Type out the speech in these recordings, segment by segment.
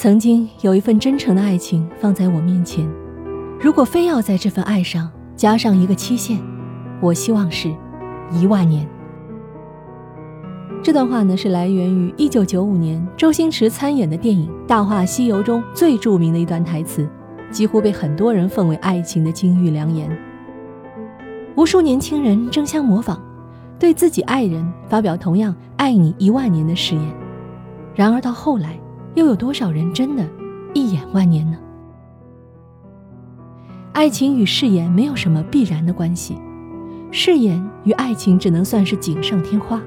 曾经有一份真诚的爱情放在我面前，如果非要在这份爱上加上一个期限，我希望是一万年。这段话呢，是来源于一九九五年周星驰参演的电影《大话西游》中最著名的一段台词，几乎被很多人奉为爱情的金玉良言。无数年轻人争相模仿，对自己爱人发表同样“爱你一万年”的誓言。然而到后来，又有多少人真的，一眼万年呢？爱情与誓言没有什么必然的关系，誓言与爱情只能算是锦上添花。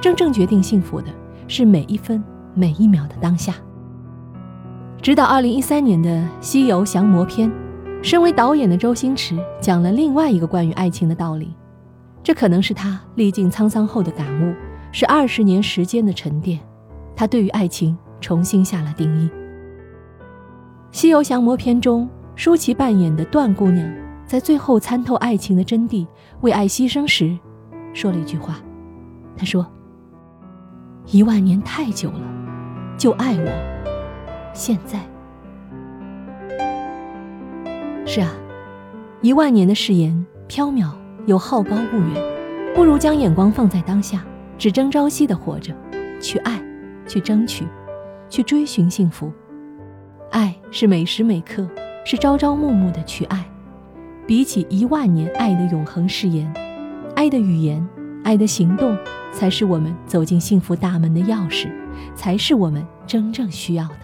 真正决定幸福的是每一分每一秒的当下。直到二零一三年的《西游降魔篇》，身为导演的周星驰讲了另外一个关于爱情的道理。这可能是他历尽沧桑后的感悟，是二十年时间的沉淀。他对于爱情重新下了定义。《西游降魔篇》中，舒淇扮演的段姑娘在最后参透爱情的真谛，为爱牺牲时，说了一句话。她说。一万年太久了，就爱我。现在是啊，一万年的誓言飘渺又好高骛远，不如将眼光放在当下，只争朝夕的活着，去爱，去争取，去追寻幸福。爱是每时每刻，是朝朝暮暮的去爱。比起一万年爱的永恒誓言，爱的语言，爱的行动。才是我们走进幸福大门的钥匙，才是我们真正需要的。